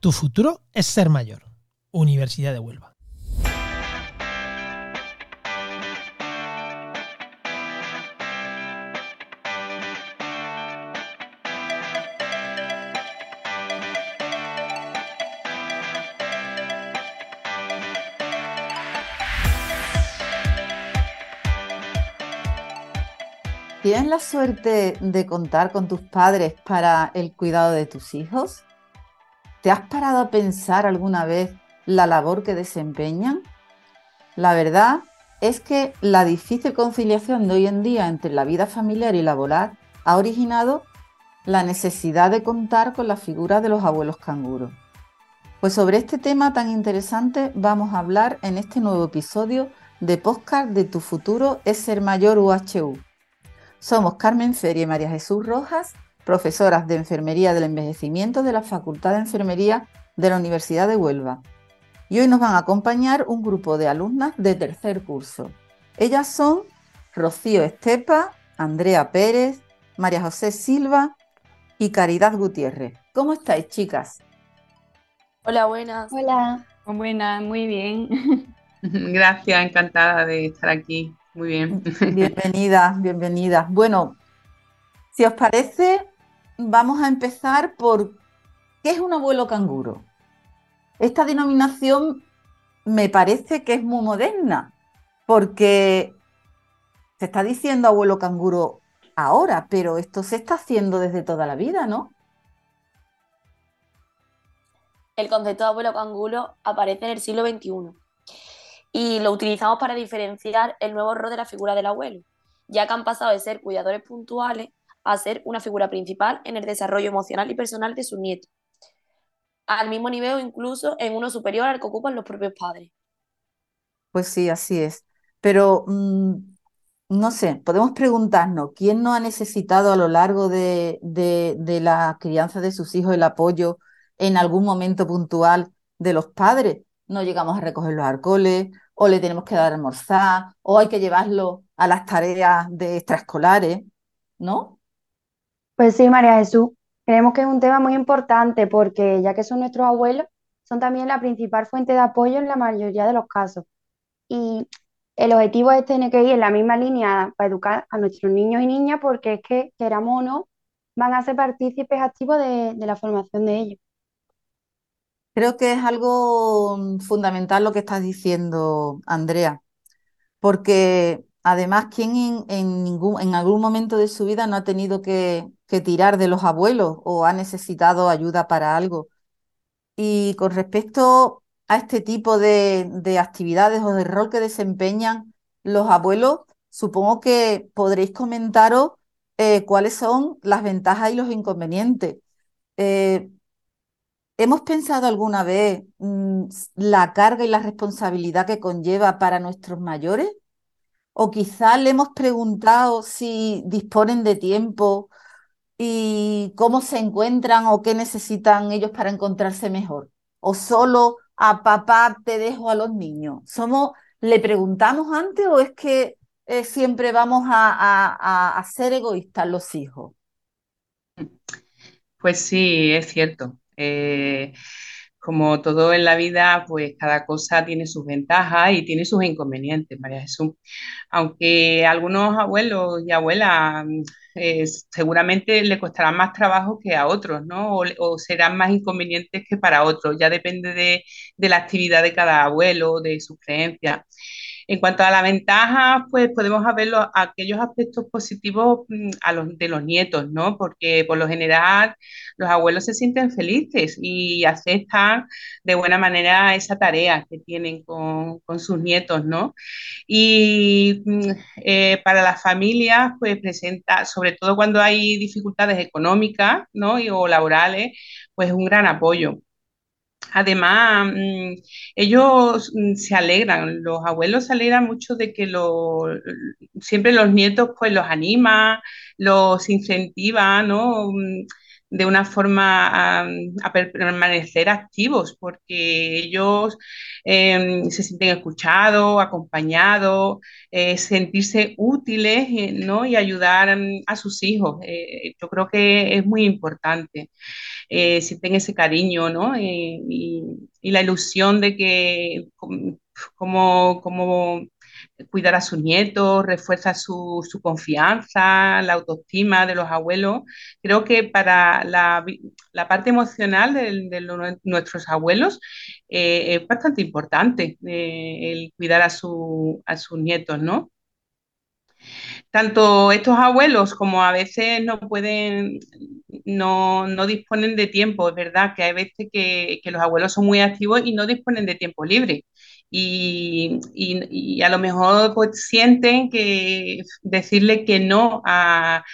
Tu futuro es ser mayor. Universidad de Huelva. ¿Tienes la suerte de contar con tus padres para el cuidado de tus hijos? ¿Te has parado a pensar alguna vez la labor que desempeñan? La verdad es que la difícil conciliación de hoy en día entre la vida familiar y laboral ha originado la necesidad de contar con la figura de los abuelos canguros. Pues sobre este tema tan interesante vamos a hablar en este nuevo episodio de Podcast de Tu futuro es ser mayor UHU somos Carmen Feria y María Jesús Rojas, profesoras de Enfermería del Envejecimiento de la Facultad de Enfermería de la Universidad de Huelva. Y hoy nos van a acompañar un grupo de alumnas de tercer curso. Ellas son Rocío Estepa, Andrea Pérez, María José Silva y Caridad Gutiérrez. ¿Cómo estáis, chicas? Hola, buenas. Hola. Buenas, muy bien. Gracias, encantada de estar aquí. Muy bien. Bienvenidas, bienvenidas. Bueno, si os parece, vamos a empezar por ¿qué es un abuelo canguro? Esta denominación me parece que es muy moderna, porque se está diciendo abuelo canguro ahora, pero esto se está haciendo desde toda la vida, ¿no? El concepto de abuelo canguro aparece en el siglo XXI y lo utilizamos para diferenciar el nuevo rol de la figura del abuelo, ya que han pasado de ser cuidadores puntuales a ser una figura principal en el desarrollo emocional y personal de sus nietos, al mismo nivel incluso en uno superior al que ocupan los propios padres. Pues sí, así es. Pero mm, no sé, podemos preguntarnos, ¿quién no ha necesitado a lo largo de, de la crianza de sus hijos el apoyo en algún momento puntual de los padres? no llegamos a recoger los alcoholes, o le tenemos que dar almorzar, o hay que llevarlo a las tareas de extraescolares, ¿no? Pues sí, María Jesús, creemos que es un tema muy importante porque ya que son nuestros abuelos, son también la principal fuente de apoyo en la mayoría de los casos. Y el objetivo este tiene que ir en la misma línea para educar a nuestros niños y niñas porque es que, queramos o no, van a ser partícipes activos de la formación de ellos. Creo que es algo fundamental lo que estás diciendo, Andrea, porque además, ¿quién en, algún momento de su vida no ha tenido que, tirar de los abuelos o ha necesitado ayuda para algo? Y con respecto a este tipo de, actividades o de rol que desempeñan los abuelos, supongo que podréis comentaros eh, cuáles son las ventajas y los inconvenientes. Eh, ¿Hemos pensado alguna vez mm, la carga y la responsabilidad que conlleva para nuestros mayores? ¿O quizás le hemos preguntado si disponen de tiempo y cómo se encuentran o qué necesitan ellos para encontrarse mejor? ¿O solo a papá te dejo a los niños? ¿Somos, ¿Le preguntamos antes o es que eh, siempre vamos a, a ser egoístas los hijos? Pues sí, es cierto. Eh, como todo en la vida, pues cada cosa tiene sus ventajas y tiene sus inconvenientes, María Jesús. Aunque algunos abuelos y abuelas eh, seguramente le costará más trabajo que a otros, ¿no? O, serán más inconvenientes que para otros. Ya depende de, de la actividad de cada abuelo, de sus creencias. En cuanto a la ventaja, pues podemos ver aquellos aspectos positivos mm, a los, de los nietos, ¿no? Porque por lo general los abuelos se sienten felices y aceptan de buena manera esa tarea que tienen con, sus nietos, ¿no? Y mm, eh, para las familias, pues presenta, sobre todo cuando hay dificultades económicas, ¿no? o laborales, pues un gran apoyo. Además, mm, ellos mm, se alegran, los abuelos se alegran mucho de que siempre los nietos pues los anima, los incentiva, ¿no? Mm, de una forma a, permanecer activos, porque ellos em, se sienten escuchados, acompañados, eh, sentirse útiles ¿no? y ayudar a sus hijos. yo creo que es muy importante. sienten ese cariño ¿no? y, y, la ilusión de que como, como cuidar a sus nietos, refuerza su, confianza, la autoestima de los abuelos. Creo que para la, parte emocional de, nuestros abuelos eh, es bastante importante eh, el cuidar a, a sus nietos, ¿no? tanto estos abuelos como a veces no pueden, no, disponen de tiempo. Es verdad que hay veces que, los abuelos son muy activos y no disponen de tiempo libre. Y, a lo mejor pues, sienten que decirle que no a,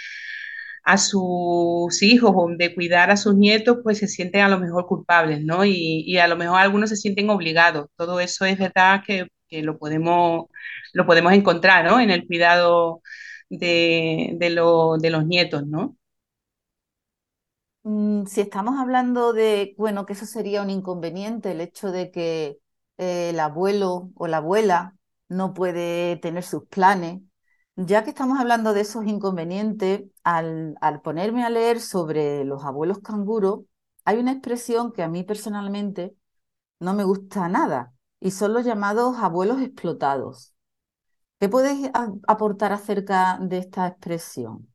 sus hijos o de cuidar a sus nietos, pues se sienten a lo mejor culpables, ¿no? Y, a lo mejor algunos se sienten obligados. Todo eso es verdad que, lo, podemos, lo podemos encontrar, ¿no? En el cuidado de, de los nietos, ¿no? Mm, si estamos hablando de, bueno, que eso sería un inconveniente, el hecho de que el abuelo o la abuela no puede tener sus planes. Ya que estamos hablando de esos inconvenientes, al, al ponerme a leer sobre los abuelos canguros, hay una expresión que a mí personalmente no me gusta nada y son los llamados abuelos explotados. ¿Qué puedes aportar acerca de esta expresión?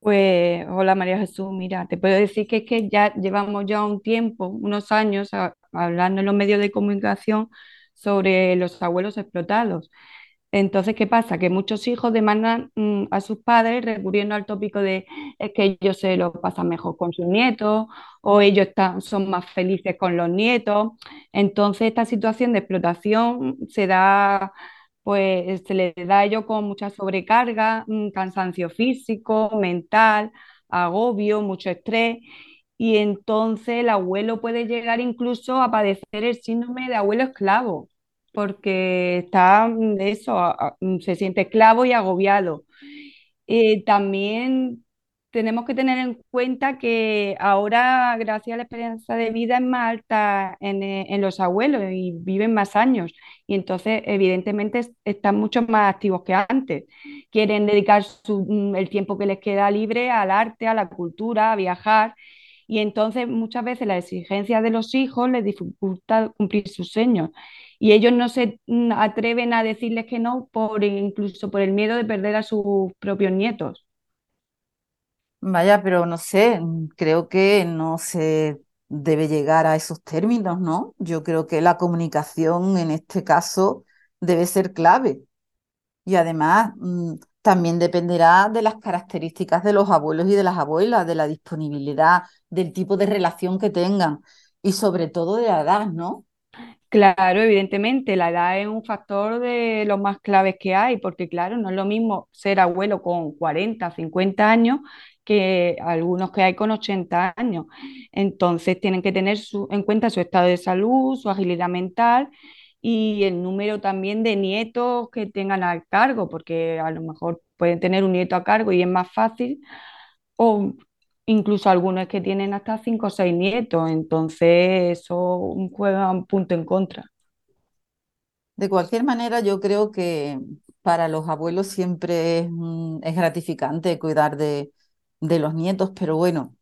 Pues, hola María Jesús, mira, te puedo decir que es que ya llevamos ya un tiempo, unos años, hablando en los medios de comunicación sobre los abuelos explotados. Entonces, ¿qué pasa? Que muchos hijos demandan mm, a sus padres recurriendo al tópico de es que ellos se lo pasan mejor con sus nietos o ellos están, son más felices con los nietos. Entonces, esta situación de explotación se da pues se le da ello con mucha sobrecarga, cansancio físico, mental, agobio, mucho estrés. Y entonces el abuelo puede llegar incluso a padecer el síndrome de abuelo esclavo, porque está mm, eso, mm, se siente esclavo y agobiado. Eh, también tenemos que tener en cuenta que ahora, gracias a la esperanza de vida, es más alta en, eh, los abuelos y viven más años. Y entonces, evidentemente, están mucho más activos que antes. Quieren dedicar mm, el tiempo que les queda libre al arte, a la cultura, a viajar. Y entonces, muchas veces, las exigencias de los hijos les dificulta cumplir sus sueños. Y ellos no se mm, atreven a decirles que no, por, incluso por el miedo de perder a sus propios nietos. Vaya, pero no sé, creo que no se debe llegar a esos términos, ¿no? Yo creo que la comunicación en este caso debe ser clave. Y además mm, también dependerá de las características de los abuelos y de las abuelas, de la disponibilidad, del tipo de relación que tengan y sobre todo de la edad, ¿no? Claro, evidentemente, la edad es un factor de los más claves que hay, porque claro, no es lo mismo ser abuelo con 40, 50 años que algunos que hay con 80 años. Entonces tienen que tener en cuenta su estado de salud, su agilidad mental y el número también de nietos que tengan al cargo, porque a lo mejor pueden tener un nieto a cargo y es más fácil, o incluso algunos que tienen hasta 5 o 6 nietos, entonces eso juega un punto en contra. De cualquier manera, yo creo que para los abuelos siempre es gratificante cuidar de, de los nietos, pero bueno,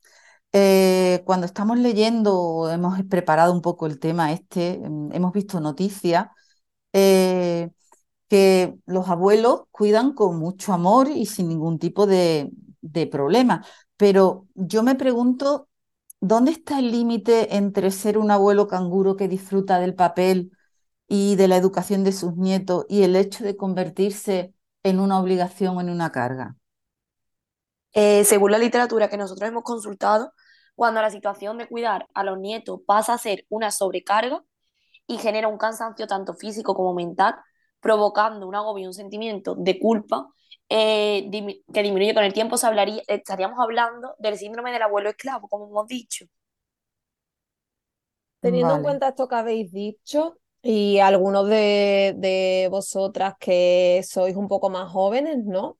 eh, cuando estamos leyendo, hemos preparado un poco el tema este, mm, hemos visto noticias eh, que los abuelos cuidan con mucho amor y sin ningún tipo de, de problema, pero yo me pregunto, ¿dónde está el límite entre ser un abuelo canguro que disfruta del papel y de la educación de sus nietos y el hecho de convertirse en una obligación o en una carga? Eh, según la literatura que nosotros hemos consultado, cuando la situación de cuidar a los nietos pasa a ser una sobrecarga y genera un cansancio tanto físico como mental, provocando un agobio y un sentimiento de culpa eh, que disminuye con el tiempo, se hablaría, estaríamos hablando del síndrome del abuelo esclavo, como hemos dicho. Teniendo en cuenta esto que habéis dicho, y algunos de, de vosotras que sois un poco más jóvenes, ¿no?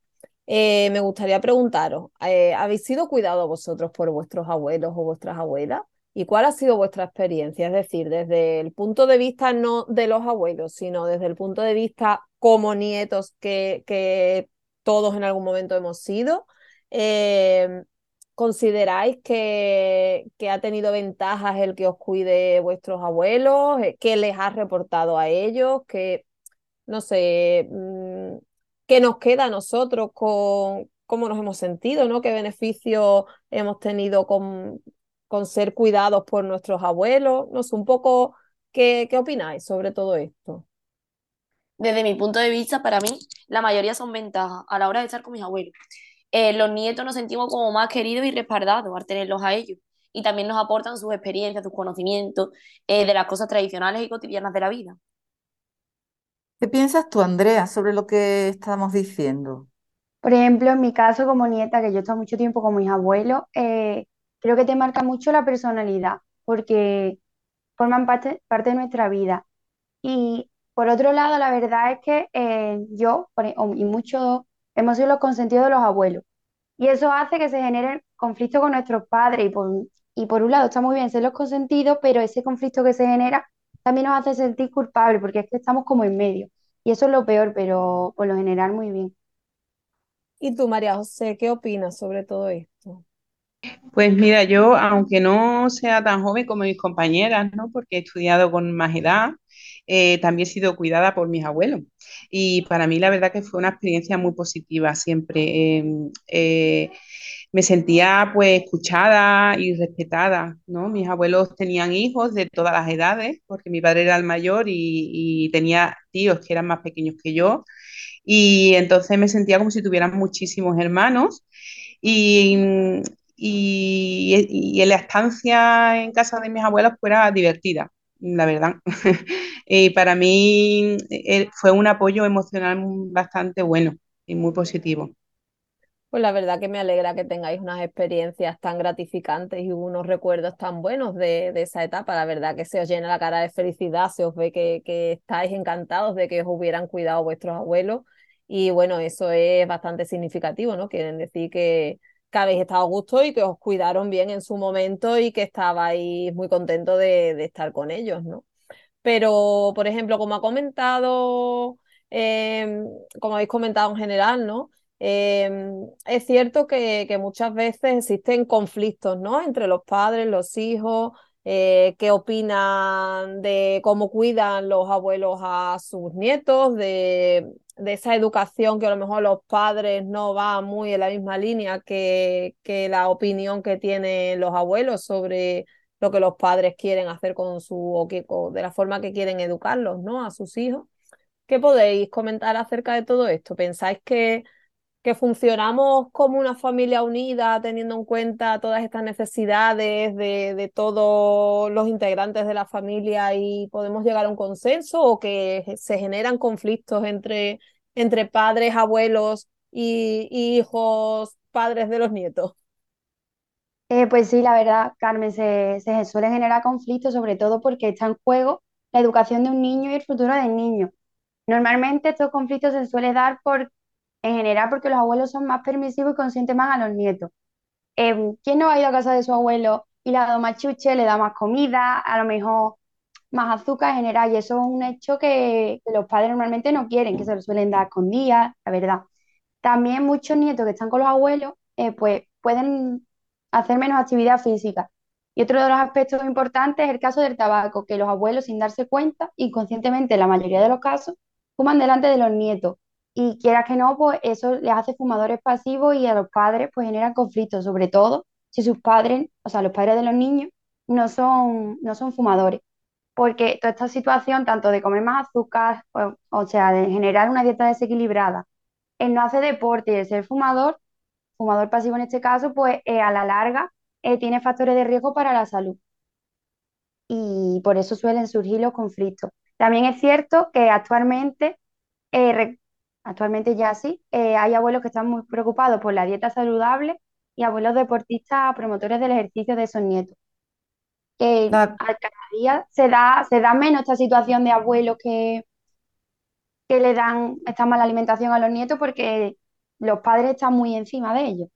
Eh, me gustaría preguntaros, eh, ¿habéis sido cuidados vosotros por vuestros abuelos o vuestras abuelas? ¿Y cuál ha sido vuestra experiencia? Es decir, desde el punto de vista no de los abuelos, sino desde el punto de vista como nietos que, todos en algún momento hemos sido. Eh, ¿Consideráis que, que, ha tenido ventajas el que os cuide vuestros abuelos? ¿Qué les ha reportado a ellos? ¿Qué, no sé, mm, qué nos queda a nosotros con cómo nos hemos sentido, ¿no? ¿Qué beneficio hemos tenido con, con ser cuidados por nuestros abuelos? No un poco, ¿qué, qué opináis sobre todo esto? Desde mi punto de vista, para mí, la mayoría son ventajas a la hora de estar con mis abuelos. Eh, los nietos nos sentimos como más queridos y respaldados al tenerlos a ellos. Y también nos aportan sus experiencias, sus conocimientos eh, de las cosas tradicionales y cotidianas de la vida. ¿Qué piensas tú, Andrea, sobre lo que estamos diciendo? Por ejemplo, en mi caso como nieta, que yo he estado mucho tiempo con mis abuelos, eh, creo que te marca mucho la personalidad, porque forman parte, parte de nuestra vida. Y por otro lado, la verdad es que eh, yo e, y muchos hemos sido los consentidos de los abuelos. Y eso hace que se genere conflicto con nuestros padres. Y por, y por un lado está muy bien ser los consentidos, pero ese conflicto que se genera también nos hace sentir culpables, porque es que estamos como en medio. Y eso es lo peor, pero por lo general muy bien. ¿Y tú, María José, qué opinas sobre todo esto? Pues mira, yo, aunque no sea tan joven como mis compañeras, ¿no? Porque he estudiado con más edad, eh, también he sido cuidada por mis abuelos. Y para mí la verdad que fue una experiencia muy positiva siempre. Em, eh, me sentía pues escuchada y respetada, ¿no? Mis abuelos tenían hijos de todas las edades, porque mi padre era el mayor y, tenía tíos que eran más pequeños que yo, y entonces me sentía como si tuvieran muchísimos hermanos, y, y, la estancia en casa de mis abuelos fuera divertida, la verdad. y para mí eh, fue un apoyo emocional bastante bueno y muy positivo. Pues la verdad que me alegra que tengáis unas experiencias tan gratificantes y unos recuerdos tan buenos de, esa etapa. La verdad que se os llena la cara de felicidad, se os ve que, que estáis encantados de que os hubieran cuidado vuestros abuelos. Y bueno, eso es bastante significativo, ¿no? Quieren decir que, habéis estado a gusto y que os cuidaron bien en su momento y que estabais muy contentos de, de estar con ellos, ¿no? Pero, por ejemplo, como ha comentado, eh, como habéis comentado en general, ¿no? Em, es cierto que, muchas veces existen conflictos, ¿no? Entre los padres, los hijos, eh, qué opinan de cómo cuidan los abuelos a sus nietos, de, esa educación que a lo mejor los padres no van muy en la misma línea que, que la opinión que tienen los abuelos sobre lo que los padres quieren hacer con su, o, que, de la forma que quieren educarlos, ¿no? A sus hijos. ¿Qué podéis comentar acerca de todo esto? ¿Pensáis que que funcionamos como una familia unida, teniendo en cuenta todas estas necesidades de, todos los integrantes de la familia y podemos llegar a un consenso o que se generan conflictos entre, entre padres, abuelos y, hijos, padres de los nietos. Eh, pues sí, la verdad, Carmen, se, se suelen generar conflictos, sobre todo porque está en juego la educación de un niño y el futuro del niño. Normalmente estos conflictos se suelen dar por en general porque los abuelos son más permisivos y consienten más a los nietos. Eh, ¿quién no ha ido a casa de su abuelo y le ha dado más chuche, le da más comida, a lo mejor más azúcar en general? Y eso es un hecho que, los padres normalmente no quieren, que se lo suelen dar con días, la verdad. También muchos nietos que están con los abuelos, eh, pues pueden hacer menos actividad física. Y otro de los aspectos importantes es el caso del tabaco, que los abuelos, sin darse cuenta, inconscientemente en la mayoría de los casos, fuman delante de los nietos y quiera que no, pues eso les hace fumadores pasivos y a los padres pues generan conflictos, sobre todo si sus padres, o sea, los padres de los niños no son, no son fumadores. Porque toda esta situación, tanto de comer más azúcar, o, sea, de generar una dieta desequilibrada, el no hacer deporte y el ser fumador, fumador pasivo en este caso, pues eh, a la larga eh, tiene factores de riesgo para la salud. Y por eso suelen surgir los conflictos. También es cierto que actualmente eh, Actualmente ya sí, eh, hay abuelos que están muy preocupados por la dieta saludable y abuelos deportistas promotores del ejercicio de esos nietos. Que cada día se da, se da menos esta situación de abuelos que, que le dan esta mala alimentación a los nietos porque los padres están muy encima de ellos.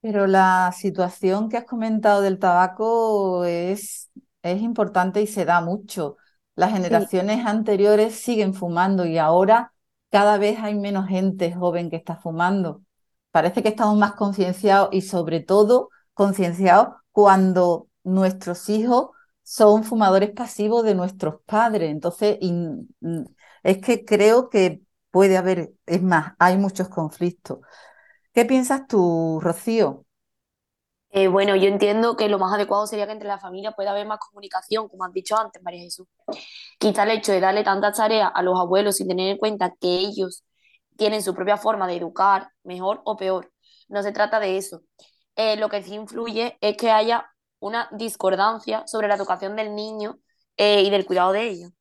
Pero la situación que has comentado del tabaco es, es importante y se da mucho. Las generaciones anteriores siguen fumando y ahora cada vez hay menos gente joven que está fumando. Parece que estamos más concienciados y sobre todo concienciados cuando nuestros hijos son fumadores pasivos de nuestros padres. Entonces, es que creo que puede haber, es más, hay muchos conflictos. ¿Qué piensas tú, Rocío? Eh, bueno, yo entiendo que lo más adecuado sería que entre la familia pueda haber más comunicación, como has dicho antes, María Jesús. Quizá el hecho de darle tantas tareas a los abuelos sin tener en cuenta que ellos tienen su propia forma de educar, mejor o peor. No se trata de eso. Eh, lo que sí influye es que haya una discordancia sobre la educación del niño eh, y del cuidado de ellos.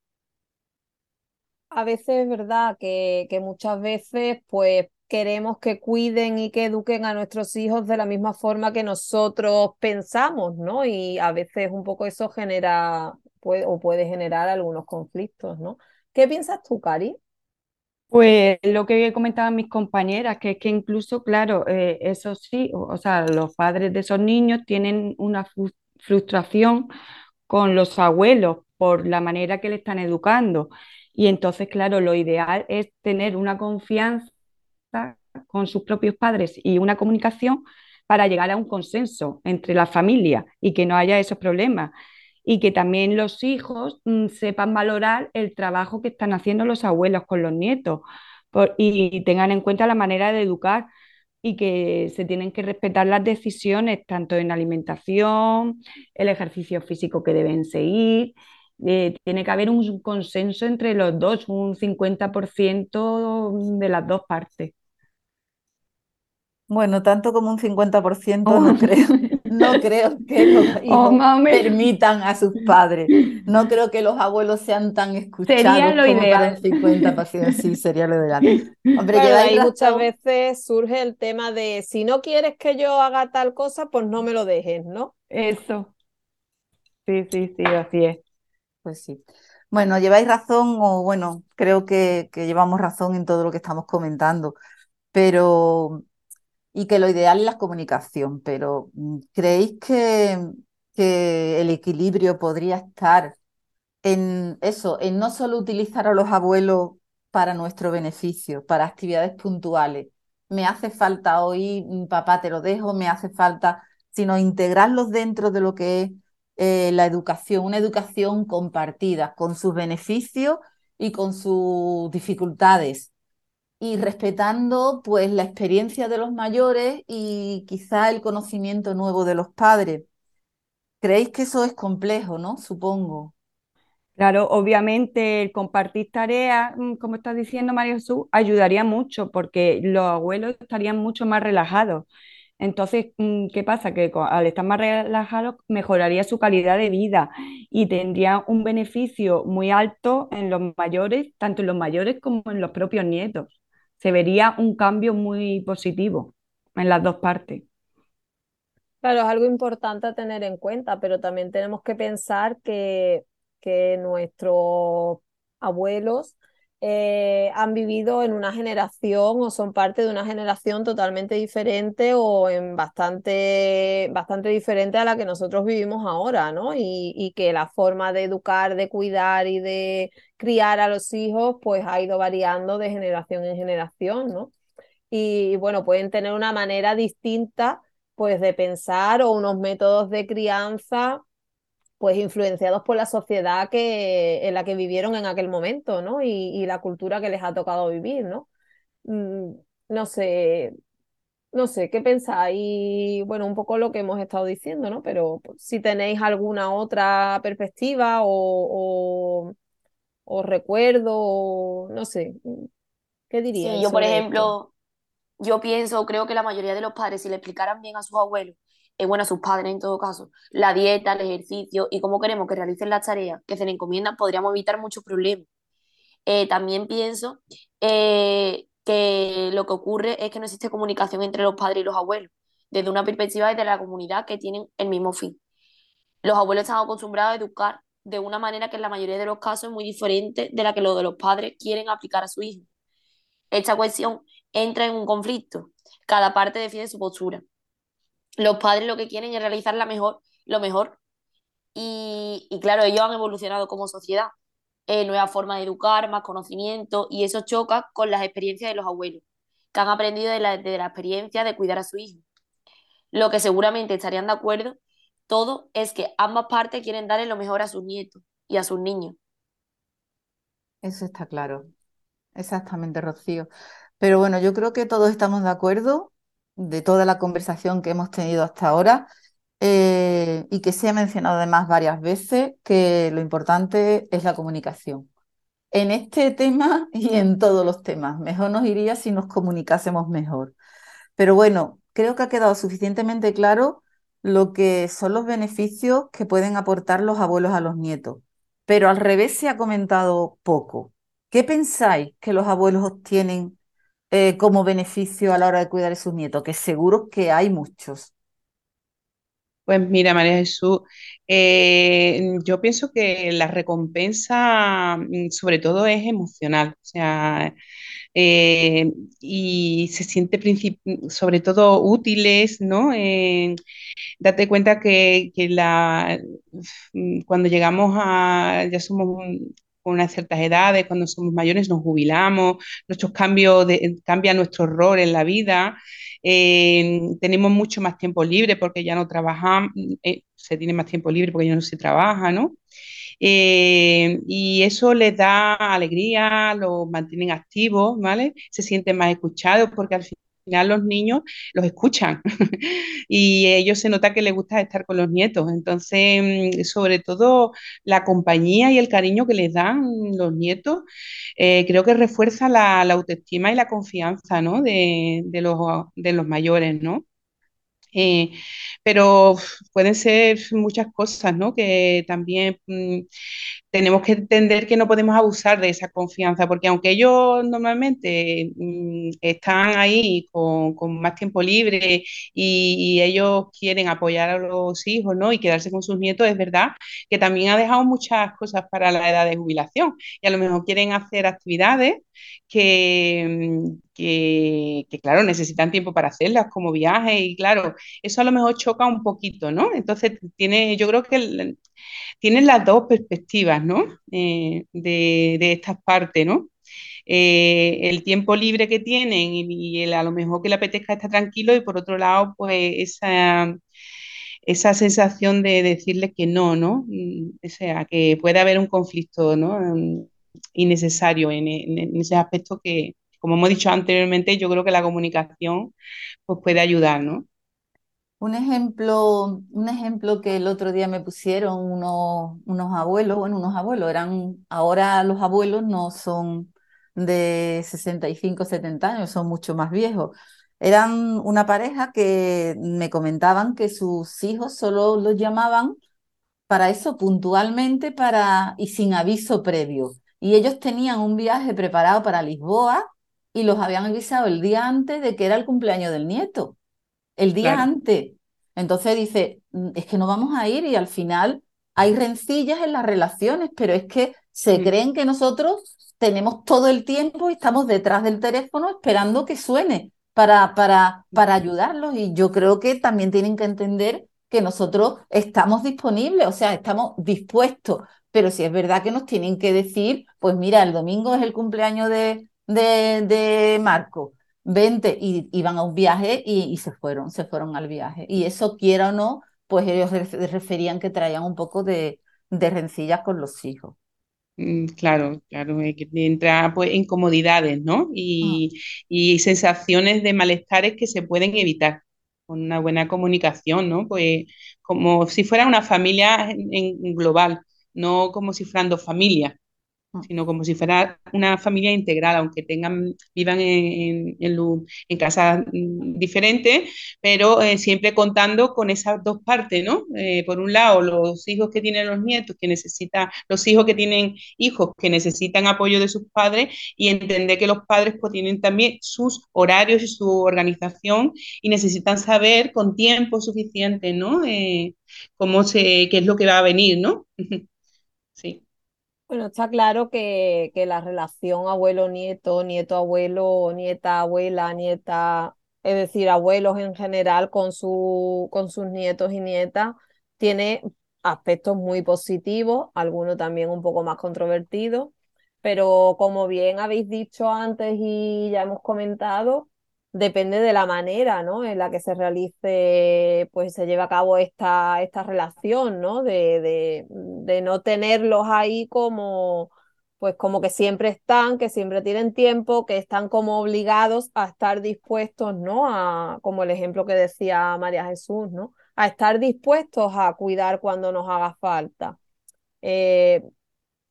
A veces es verdad que, que muchas veces pues queremos que cuiden y que eduquen a nuestros hijos de la misma forma que nosotros pensamos, ¿no? Y a veces un poco eso genera o puede generar algunos conflictos, ¿no? ¿Qué piensas tú, Cari? Pues lo que comentaban mis compañeras, que es que incluso, claro, eh, eso sí, o, sea, los padres de esos niños tienen una frustración con los abuelos por la manera que le están educando. Y entonces, claro, lo ideal es tener una confianza con sus propios padres y una comunicación para llegar a un consenso entre la familia y que no haya esos problemas. Y que también los hijos mm, sepan valorar el trabajo que están haciendo los abuelos con los nietos y tengan en cuenta la manera de educar y que se tienen que respetar las decisiones tanto en alimentación, el ejercicio físico que deben seguir. Eh, tiene que haber un consenso entre los dos, un 50% de las dos partes. Bueno, tanto como un 50% no creo, no creo que los hijos permitan a sus padres. No creo que los abuelos sean tan escuchados sería lo como ideal. para el 50%. Sí, sería lo ideal. Hombre, ahí muchas veces surge el tema de si no quieres que yo haga tal cosa, pues no me lo dejes, ¿no? Eso. Sí, sí, sí, así es. Pues sí. Bueno, lleváis razón, o bueno, creo que, que llevamos razón en todo lo que estamos comentando, pero y que lo ideal es la comunicación, pero mm, ¿creéis que, que el equilibrio podría estar en eso, en no solo utilizar a los abuelos para nuestro beneficio, para actividades puntuales? Me hace falta hoy, mm, papá, te lo dejo, me hace falta, sino integrarlos dentro de lo que es eh, la educación, una educación compartida, con sus beneficios y con sus dificultades y respetando pues la experiencia de los mayores y quizá el conocimiento nuevo de los padres. ¿Creéis que eso es complejo, no? Supongo. Claro, obviamente el compartir tareas, mm, como estás diciendo María Jesús, ayudaría mucho porque los abuelos estarían mucho más relajados. Entonces, mm, ¿qué pasa? Que al estar más relajados mejoraría su calidad de vida y tendría un beneficio muy alto en los mayores, tanto en los mayores como en los propios nietos se vería un cambio muy positivo en las dos partes. Claro, es algo importante a tener en cuenta, pero también tenemos que pensar que, que nuestros abuelos eh, han vivido en una generación o son parte de una generación totalmente diferente o en bastante, bastante diferente a la que nosotros vivimos ahora, ¿no? Y, y, que la forma de educar, de cuidar y de criar a los hijos, pues ha ido variando de generación en generación, ¿no? Y bueno, pueden tener una manera distinta, pues, de pensar o unos métodos de crianza pues influenciados por la sociedad que, en la que vivieron en aquel momento, ¿no? Y, la cultura que les ha tocado vivir, ¿no? Mm, no sé, no sé, ¿qué pensáis? Bueno, un poco lo que hemos estado diciendo, ¿no? Pero pues, si tenéis alguna otra perspectiva o, o, recuerdo, no sé, ¿qué diríais? Sí, yo, por ejemplo, yo pienso, creo que la mayoría de los padres, si le explicaran bien a sus abuelos eh, bueno, a sus padres en todo caso, la dieta, el ejercicio y cómo queremos que realicen las tareas que se les encomiendan, podríamos evitar muchos problemas. Eh, también pienso eh, que lo que ocurre es que no existe comunicación entre los padres y los abuelos, desde una perspectiva de la comunidad que tienen el mismo fin. Los abuelos están acostumbrados a educar de una manera que en la mayoría de los casos es muy diferente de la que los de los padres quieren aplicar a su hijo. Esta cuestión entra en un conflicto. Cada parte defiende su postura. Los padres lo que quieren es realizar la mejor, lo mejor. Y, y claro, ellos han evolucionado como sociedad. Eh, nueva forma de educar, más conocimiento, y eso choca con las experiencias de los abuelos, que han aprendido de la, de la experiencia de cuidar a su hijo. Lo que seguramente estarían de acuerdo todo es que ambas partes quieren darle lo mejor a sus nietos y a sus niños. Eso está claro. Exactamente, Rocío. Pero bueno, yo creo que todos estamos de acuerdo de toda la conversación que hemos tenido hasta ahora eh, y que se ha mencionado además varias veces que lo importante es la comunicación. En este tema y en todos los temas, mejor nos iría si nos comunicásemos mejor. Pero bueno, creo que ha quedado suficientemente claro lo que son los beneficios que pueden aportar los abuelos a los nietos. Pero al revés se ha comentado poco. ¿Qué pensáis que los abuelos obtienen eh, como beneficio a la hora de cuidar a sus nietos? Que seguro que hay muchos. Pues mira, María Jesús, eh, yo pienso que la recompensa mm, sobre todo es emocional, o sea, eh, y se siente sobre todo útiles, ¿no? date cuenta que, la, mm, cuando llegamos a, ya somos con unas ciertas edades, cuando somos mayores nos jubilamos, nuestros cambios de, cambia nuestro rol en la vida, eh, tenemos mucho más tiempo libre porque ya no trabajamos, eh, se tiene más tiempo libre porque ya no se trabaja, ¿no? Eh, y eso les da alegría, los mantienen activos, ¿vale? Se sienten más escuchados porque al final final los niños los escuchan y ellos se nota que les gusta estar con los nietos. Entonces, mm, sobre todo la compañía y el cariño que les dan los nietos, eh, creo que refuerza la, autoestima y la confianza ¿no? de, los, de los mayores, ¿no? Eh, pero pueden ser muchas cosas, ¿no? Que también mm, tenemos que entender que no podemos abusar de esa confianza, porque aunque ellos normalmente mm, están ahí con, más tiempo libre y, ellos quieren apoyar a los hijos, ¿no? Y quedarse con sus nietos, es verdad que también ha dejado muchas cosas para la edad de jubilación y a lo mejor quieren hacer actividades que, que, claro, necesitan tiempo para hacerlas, como viajes, y claro, eso a lo mejor choca un poquito, ¿no? Entonces, tiene, yo creo que tienen las dos perspectivas, ¿no? Eh, de, estas partes, ¿no? Eh, el tiempo libre que tienen y, a lo mejor que le apetezca estar tranquilo y por otro lado, pues esa, esa sensación de decirles que no, ¿no? Mm, o sea, que puede haber un conflicto, ¿no? Mm, innecesario en, ese aspecto que, como hemos dicho anteriormente, yo creo que la comunicación pues puede ayudar, ¿no? Un ejemplo, un ejemplo que el otro día me pusieron unos, unos abuelos, bueno, unos abuelos, eran, ahora los abuelos no son de 65, 70 años, son mucho más viejos. Eran una pareja que me comentaban que sus hijos solo los llamaban para eso puntualmente para, y sin aviso previo. Y ellos tenían un viaje preparado para Lisboa y los habían avisado el día antes de que era el cumpleaños del nieto. El día antes. Entonces dice, mm, es que no vamos a ir y al final hay rencillas en las relaciones, pero es que se creen que nosotros tenemos todo el tiempo y estamos detrás del teléfono esperando que suene para, para, para ayudarlos. Y yo creo que también tienen que entender que nosotros estamos disponibles, o sea, estamos dispuestos pero si es verdad que nos tienen que decir, pues mira, el domingo es el cumpleaños de, de, Marco, vente, y iban a un viaje y, se fueron, se fueron al viaje. Y eso, quiera o no, pues ellos referían que traían un poco de, de rencillas con los hijos. Mm, claro, claro, que entra pues incomodidades, ¿no? Y, mm. y sensaciones de malestares que se pueden evitar con una buena comunicación, ¿no? Pues como si fuera una familia en global no como si fueran dos familias. Sino como si fuera una familia integral, aunque tengan, vivan en, en, casas mm, diferentes, pero eh, siempre contando con esas dos partes, ¿no? Eh, por un lado, los hijos que tienen los nietos, que necesitan, los hijos que tienen hijos que necesitan apoyo de sus padres y entender que los padres pues, tienen también sus horarios y su organización y necesitan saber con tiempo suficiente, ¿no? Eh, cómo se, qué es lo que va a venir, ¿no? Bueno, está claro que, que la relación abuelo-nieto, nieto-abuelo, nieta-abuela, nieta, es decir, abuelos en general con, su, con sus nietos y nietas, tiene aspectos muy positivos, algunos también un poco más controvertidos, pero como bien habéis dicho antes y ya hemos comentado, depende de la manera, ¿no? En la que se realice, pues se lleva a cabo esta, esta relación, ¿no? De, de, de, no tenerlos ahí como, pues como que siempre están, que siempre tienen tiempo, que están como obligados a estar dispuestos, ¿no? A, como el ejemplo que decía María Jesús, ¿no? A estar dispuestos a cuidar cuando nos haga falta. Eh,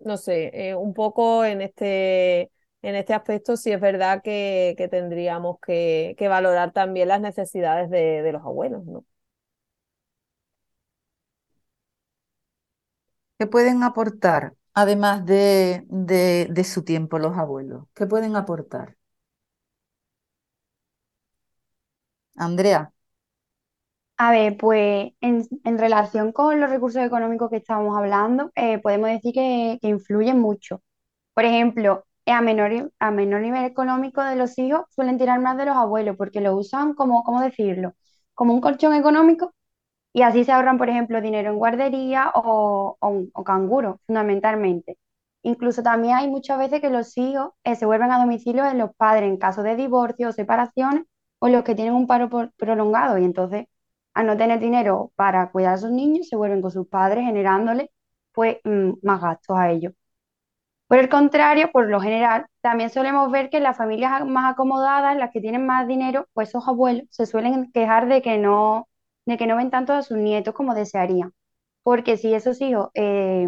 no sé, eh, un poco en este en este aspecto sí es verdad que, que tendríamos que, que, valorar también las necesidades de, de los abuelos, ¿no? ¿Qué pueden aportar, además de, de, de su tiempo, los abuelos? ¿Qué pueden aportar? Andrea. A ver, pues en, en, relación con los recursos económicos que estábamos hablando, eh, podemos decir que, que influyen mucho. Por ejemplo, a menor, a menor nivel económico de los hijos suelen tirar más de los abuelos porque lo usan como, ¿cómo decirlo? Como un colchón económico y así se ahorran, por ejemplo, dinero en guardería o, o, o canguro, fundamentalmente. Incluso también hay muchas veces que los hijos eh, se vuelven a domicilio de los padres en caso de divorcio o separaciones o los que tienen un paro prolongado y entonces al no tener dinero para cuidar a sus niños se vuelven con sus padres generándoles pues mm, más gastos a ellos. Por el contrario, por lo general, también solemos ver que las familias más acomodadas, las que tienen más dinero, pues esos abuelos se suelen quejar de que no, de que no ven tanto a sus nietos como desearían. Porque si esos hijos, eh,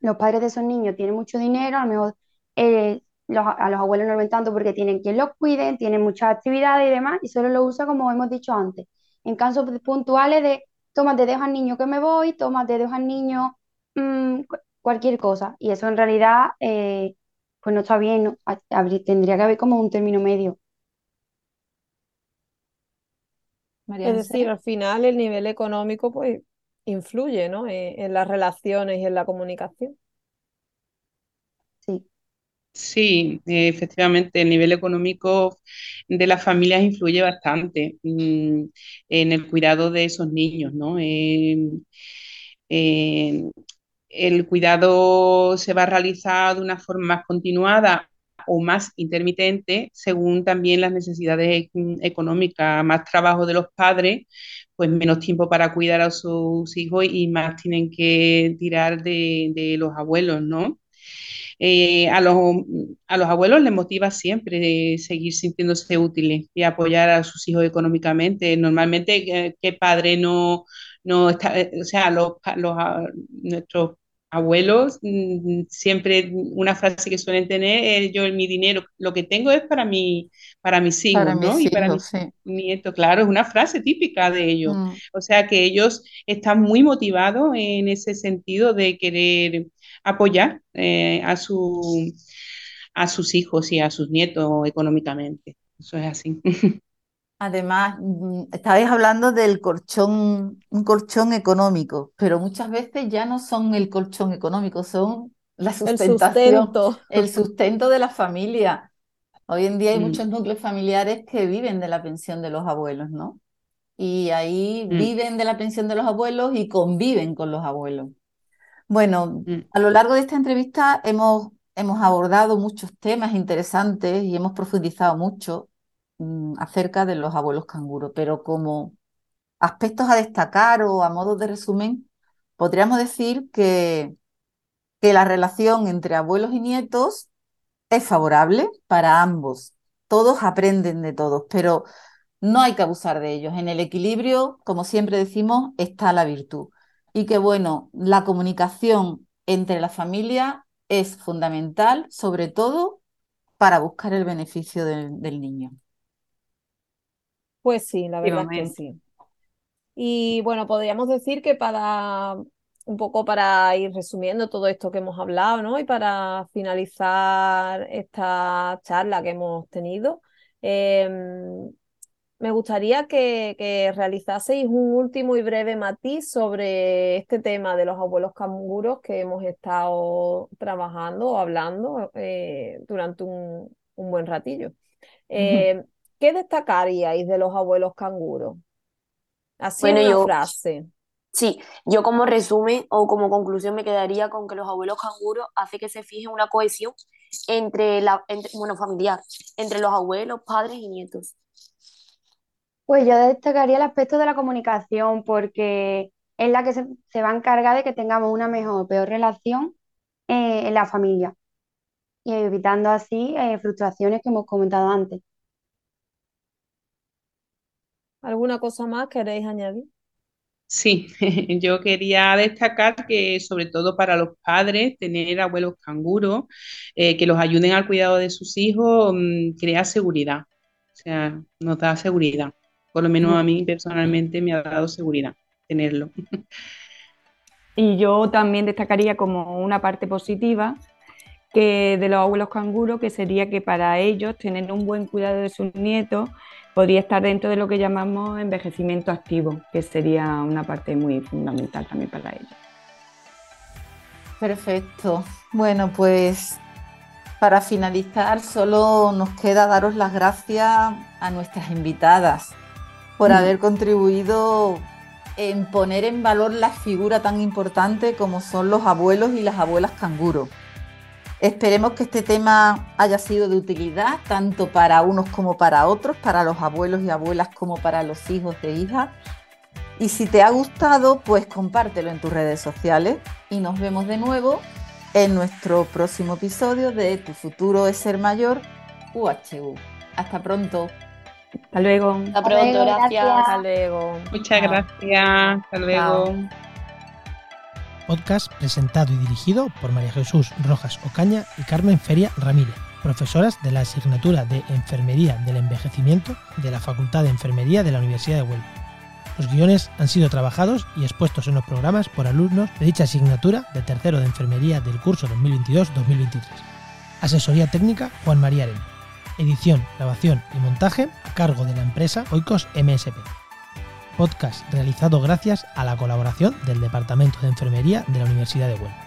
los padres de esos niños tienen mucho dinero, a lo mejor eh, los, a los abuelos no lo ven tanto porque tienen quien los cuide, tienen muchas actividades y demás, y solo lo usa como hemos dicho antes. En casos puntuales de, toma, te dejo al niño que me voy, toma, te dejo al niño mmm, cualquier cosa. Y eso en realidad, eh, pues no está bien, ¿no? tendría que haber como un término medio. María es decir, al final el nivel económico pues influye, ¿no? En, en las relaciones y en la comunicación. Sí. Sí, efectivamente, el nivel económico de las familias influye bastante mm, en el cuidado de esos niños, ¿no? El cuidado se va a realizar de una forma más continuada o más intermitente según también las necesidades económicas, más trabajo de los padres, pues menos tiempo para cuidar a sus hijos y más tienen que tirar de, los abuelos, ¿no? Eh, a, los, a los abuelos les motiva siempre seguir sintiéndose útiles y apoyar a sus hijos económicamente. Normalmente, ¿qué padre no, no está, o sea, los, los, nuestros abuelos mm, siempre una frase que suelen tener es yo mi dinero lo que tengo es para mi para mis hijos para ¿no? mis y para mis sí. nietos claro es una frase típica de ellos Mm. o sea que ellos están muy motivados en ese sentido de querer apoyar eh, a su a sus hijos y a sus nietos económicamente eso es así Además, mm, estabais hablando del colchón, un colchón económico, pero muchas veces ya no son el colchón económico, son la El sustentación, sustento. el sustento de la familia. Hoy en día hay Mm, muchos núcleos familiares que viven de la pensión de los abuelos, ¿no? Y ahí mm, viven de la pensión de los abuelos y conviven con los abuelos. Bueno, mm. a lo largo de esta entrevista hemos, hemos abordado muchos temas interesantes y hemos profundizado mucho mm, acerca de los abuelos canguro, pero como aspectos a destacar o a modo de resumen, podríamos decir que, que la relación entre abuelos y nietos es favorable para ambos. Todos aprenden de todos, pero no hay que abusar de ellos. En el equilibrio, como siempre decimos, está la virtud. Y que bueno, la comunicación entre la familia es fundamental, sobre todo para buscar el beneficio del, del niño. Pues sí, la verdad es que sí. Y bueno, podríamos decir que para un poco para ir resumiendo todo esto que hemos hablado, ¿no? Y para finalizar esta charla que hemos tenido, em, me gustaría que, que, realizaseis un último y breve matiz sobre este tema de los abuelos canguros que hemos estado trabajando o hablando eh, durante un, un, buen ratillo. Eh, ¿Qué destacaríais de los abuelos canguros? Así bueno, una yo, frase. Sí, yo como resumen o como conclusión me quedaría con que los abuelos canguros hace que se fije una cohesión entre la, entre, bueno, familiar, entre los abuelos, padres y nietos. Pues yo destacaría el aspecto de la comunicación porque es la que se, se va a encargar de que tengamos una mejor o peor relación eh, en la familia y evitando así eh, frustraciones que hemos comentado antes. ¿Alguna cosa más queréis añadir? Sí, yo quería destacar que sobre todo para los padres, tener abuelos canguros eh, que los ayuden al cuidado de sus hijos mm, crea seguridad, o sea, nos da seguridad. Por lo menos a mí personalmente me ha dado seguridad tenerlo. Y yo también destacaría como una parte positiva que de los abuelos canguros, que sería que para ellos tener un buen cuidado de sus nietos podría estar dentro de lo que llamamos envejecimiento activo, que sería una parte muy fundamental también para ellos. Perfecto. Bueno, pues para finalizar, solo nos queda daros las gracias a nuestras invitadas por mm. haber contribuido en poner en valor la figura tan importante como son los abuelos y las abuelas canguro. Esperemos que este tema haya sido de utilidad tanto para unos como para otros, para los abuelos y abuelas como para los hijos e hijas. Y si te ha gustado, pues compártelo en tus redes sociales y nos vemos de nuevo en nuestro próximo episodio de Tu futuro es ser mayor UHU. Hasta pronto. Hasta luego. Hasta pronto, gracias. Hasta luego. Muchas gracias. Hasta luego podcast presentado y dirigido por María Jesús Rojas Ocaña y Carmen Feria Ramírez, profesoras de la asignatura de Enfermería del Envejecimiento de la Facultad de Enfermería de la Universidad de Huelva. Los guiones han sido trabajados y expuestos en los programas por alumnos de dicha asignatura de tercero de Enfermería del curso 2022-2023. Asesoría técnica Juan María Arena. Edición, grabación y montaje a cargo de la empresa Oikos MSP podcast realizado gracias a la colaboración del Departamento de Enfermería de la Universidad de Huelva.